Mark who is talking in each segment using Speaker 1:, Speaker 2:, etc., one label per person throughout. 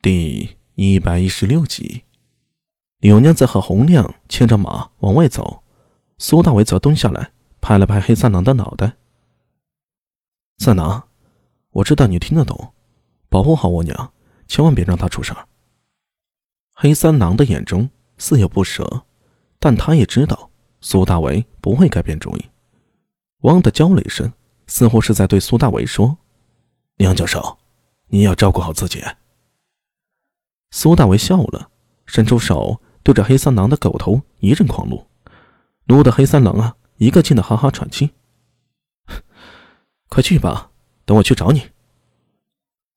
Speaker 1: 第一百一十六集，柳娘子和洪亮牵着马往外走，苏大伟则蹲下来拍了拍黑三郎的脑袋：“三郎，我知道你听得懂，保护好我娘，千万别让她出事儿。”黑三郎的眼中似有不舍，但他也知道苏大伟不会改变主意。汪的叫了一声，似乎是在对苏大伟说：“梁教授，你要照顾好自己。”苏大为笑了，伸出手对着黑三郎的狗头一阵狂撸，撸得黑三郎啊一个劲的哈哈喘气。快去吧，等我去找你。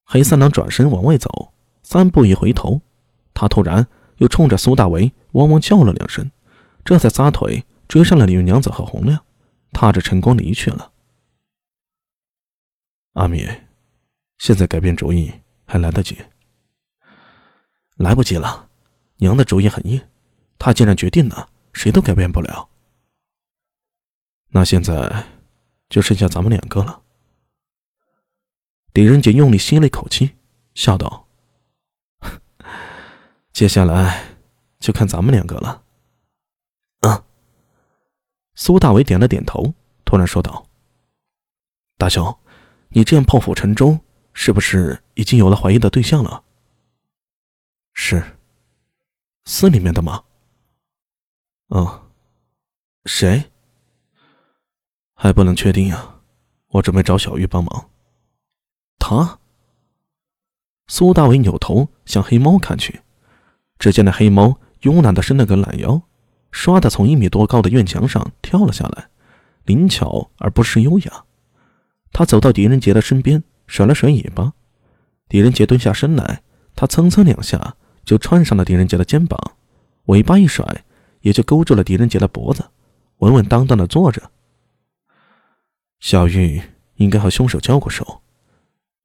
Speaker 1: 黑三郎转身往外走，三步一回头，他突然又冲着苏大为汪汪叫了两声，这才撒腿追上了李娘子和洪亮，踏着晨光离去了。阿米，现在改变主意还来得及。来不及了，娘的主意很硬，她既然决定了，谁都改变不了。那现在就剩下咱们两个了。狄仁杰用力吸了一口气，笑道：“ 接下来就看咱们两个了。”嗯。苏大伟点了点头，突然说道：“大雄，你这样破釜沉舟，是不是已经有了怀疑的对象了？”是，司里面的吗？嗯，谁？还不能确定呀。我准备找小玉帮忙。他？苏大伟扭头向黑猫看去，只见那黑猫慵懒的伸了个懒腰，唰的从一米多高的院墙上跳了下来，灵巧而不失优雅。他走到狄仁杰的身边，甩了甩尾巴。狄仁杰蹲下身来，他蹭蹭两下。就窜上了狄仁杰的肩膀，尾巴一甩，也就勾住了狄仁杰的脖子，稳稳当当的坐着。小玉应该和凶手交过手，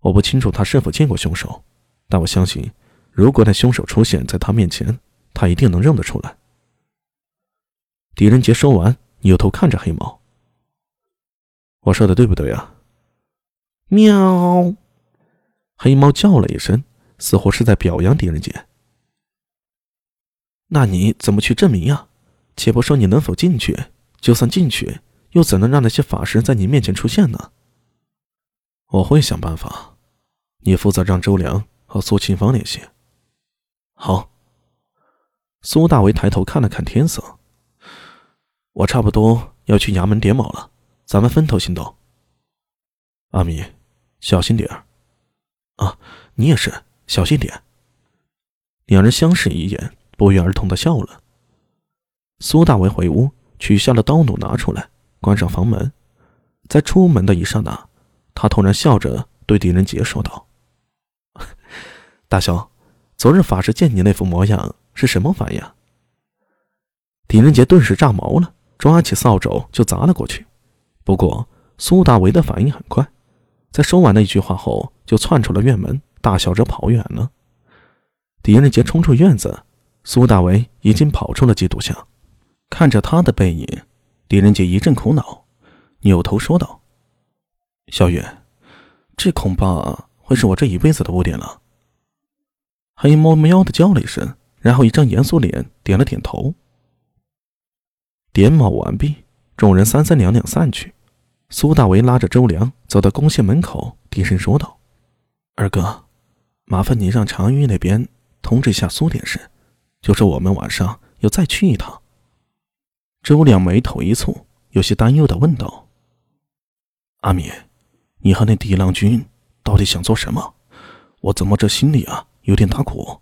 Speaker 1: 我不清楚他是否见过凶手，但我相信，如果那凶手出现在他面前，他一定能认得出来。狄仁杰说完，扭头看着黑猫：“我说的对不对啊？”喵，黑猫叫了一声，似乎是在表扬狄仁杰。那你怎么去证明呀？且不说你能否进去，就算进去，又怎能让那些法师在你面前出现呢？我会想办法。你负责让周良和苏清芳联系。好。苏大为抬头看了看天色，我差不多要去衙门点卯了，咱们分头行动。阿米，小心点儿。啊，你也是，小心点。两人相视一眼。不约而同的笑了。苏大为回屋，取下了刀弩，拿出来，关上房门。在出门的一刹那，他突然笑着对狄仁杰说道：“ 大兄，昨日法师见你那副模样是什么反应？”狄仁杰顿时炸毛了，抓起扫帚就砸了过去。不过苏大为的反应很快，在说完那句话后，就窜出了院门，大笑着跑远了。狄仁杰冲出院子。苏大为已经跑出了缉毒巷，看着他的背影，狄仁杰一阵苦恼，扭头说道：“小雨，这恐怕会是我这一辈子的污点了。”黑猫喵的叫了一声，然后一张严肃脸点了点头。点卯完毕，众人三三两两散去。苏大为拉着周良走到宫县门口，低声说道：“二哥，麻烦你让常玉那边通知一下苏典士。”就说我们晚上要再去一趟。周亮眉头一蹙，有些担忧的问道：“阿米，你和那狄郎君到底想做什么？我怎么这心里啊有点打鼓？”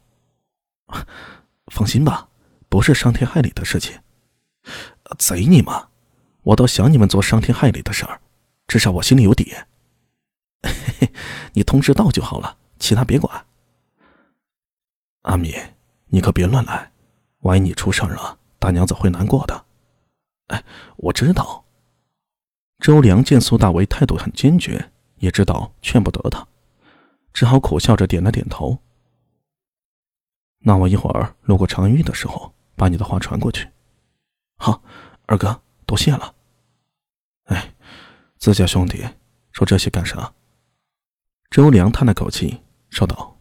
Speaker 1: 放心吧，不是伤天害理的事情。贼你妈！我倒想你们做伤天害理的事儿，至少我心里有底。嘿嘿，你通知到就好了，其他别管。阿米。你可别乱来，万一你出事了，大娘子会难过的。哎，我知道。周良见苏大为态度很坚决，也知道劝不得他，只好苦笑着点了点头。那我一会儿路过长玉的时候，把你的话传过去。好，二哥，多谢了。哎，自家兄弟说这些干啥？周良叹了口气，说道。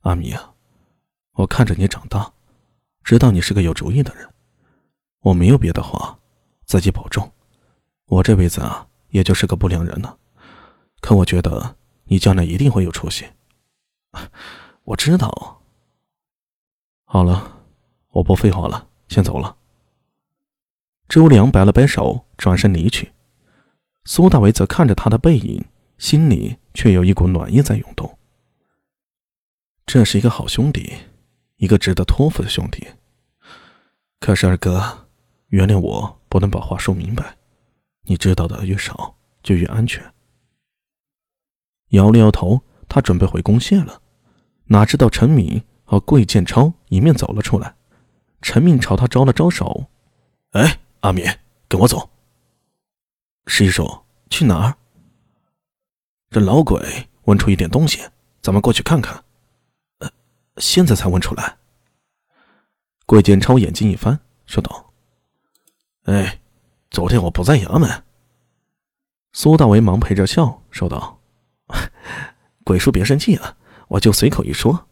Speaker 1: 阿米啊，我看着你长大，知道你是个有主意的人。我没有别的话，自己保重。我这辈子啊，也就是个不良人了。可我觉得你将来一定会有出息。我知道。好了，我不废话了，先走了。周良摆了摆手，转身离去。苏大为则看着他的背影，心里却有一股暖意在涌动。这是一个好兄弟，一个值得托付的兄弟。可是二哥，原谅我不能把话说明白。你知道的越少，就越安全。摇了摇头，他准备回公廨了，哪知道陈敏和桂建超迎面走了出来。陈敏朝他招了招手：“哎，阿敏，跟我走。”师叔，去哪儿？这老鬼问出一点东西，咱们过去看看。现在才问出来。桂建超眼睛一翻，说道：“哎，昨天我不在衙门。”苏大为忙陪着笑说道：“ 鬼叔别生气啊，我就随口一说。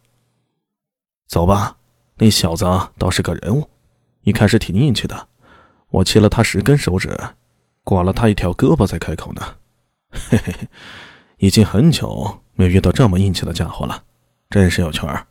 Speaker 1: 走吧，那小子倒是个人物，一开始挺硬气的，我切了他十根手指，剐了他一条胳膊才开口呢。嘿嘿嘿，已经很久没遇到这么硬气的家伙了，真是有趣儿。”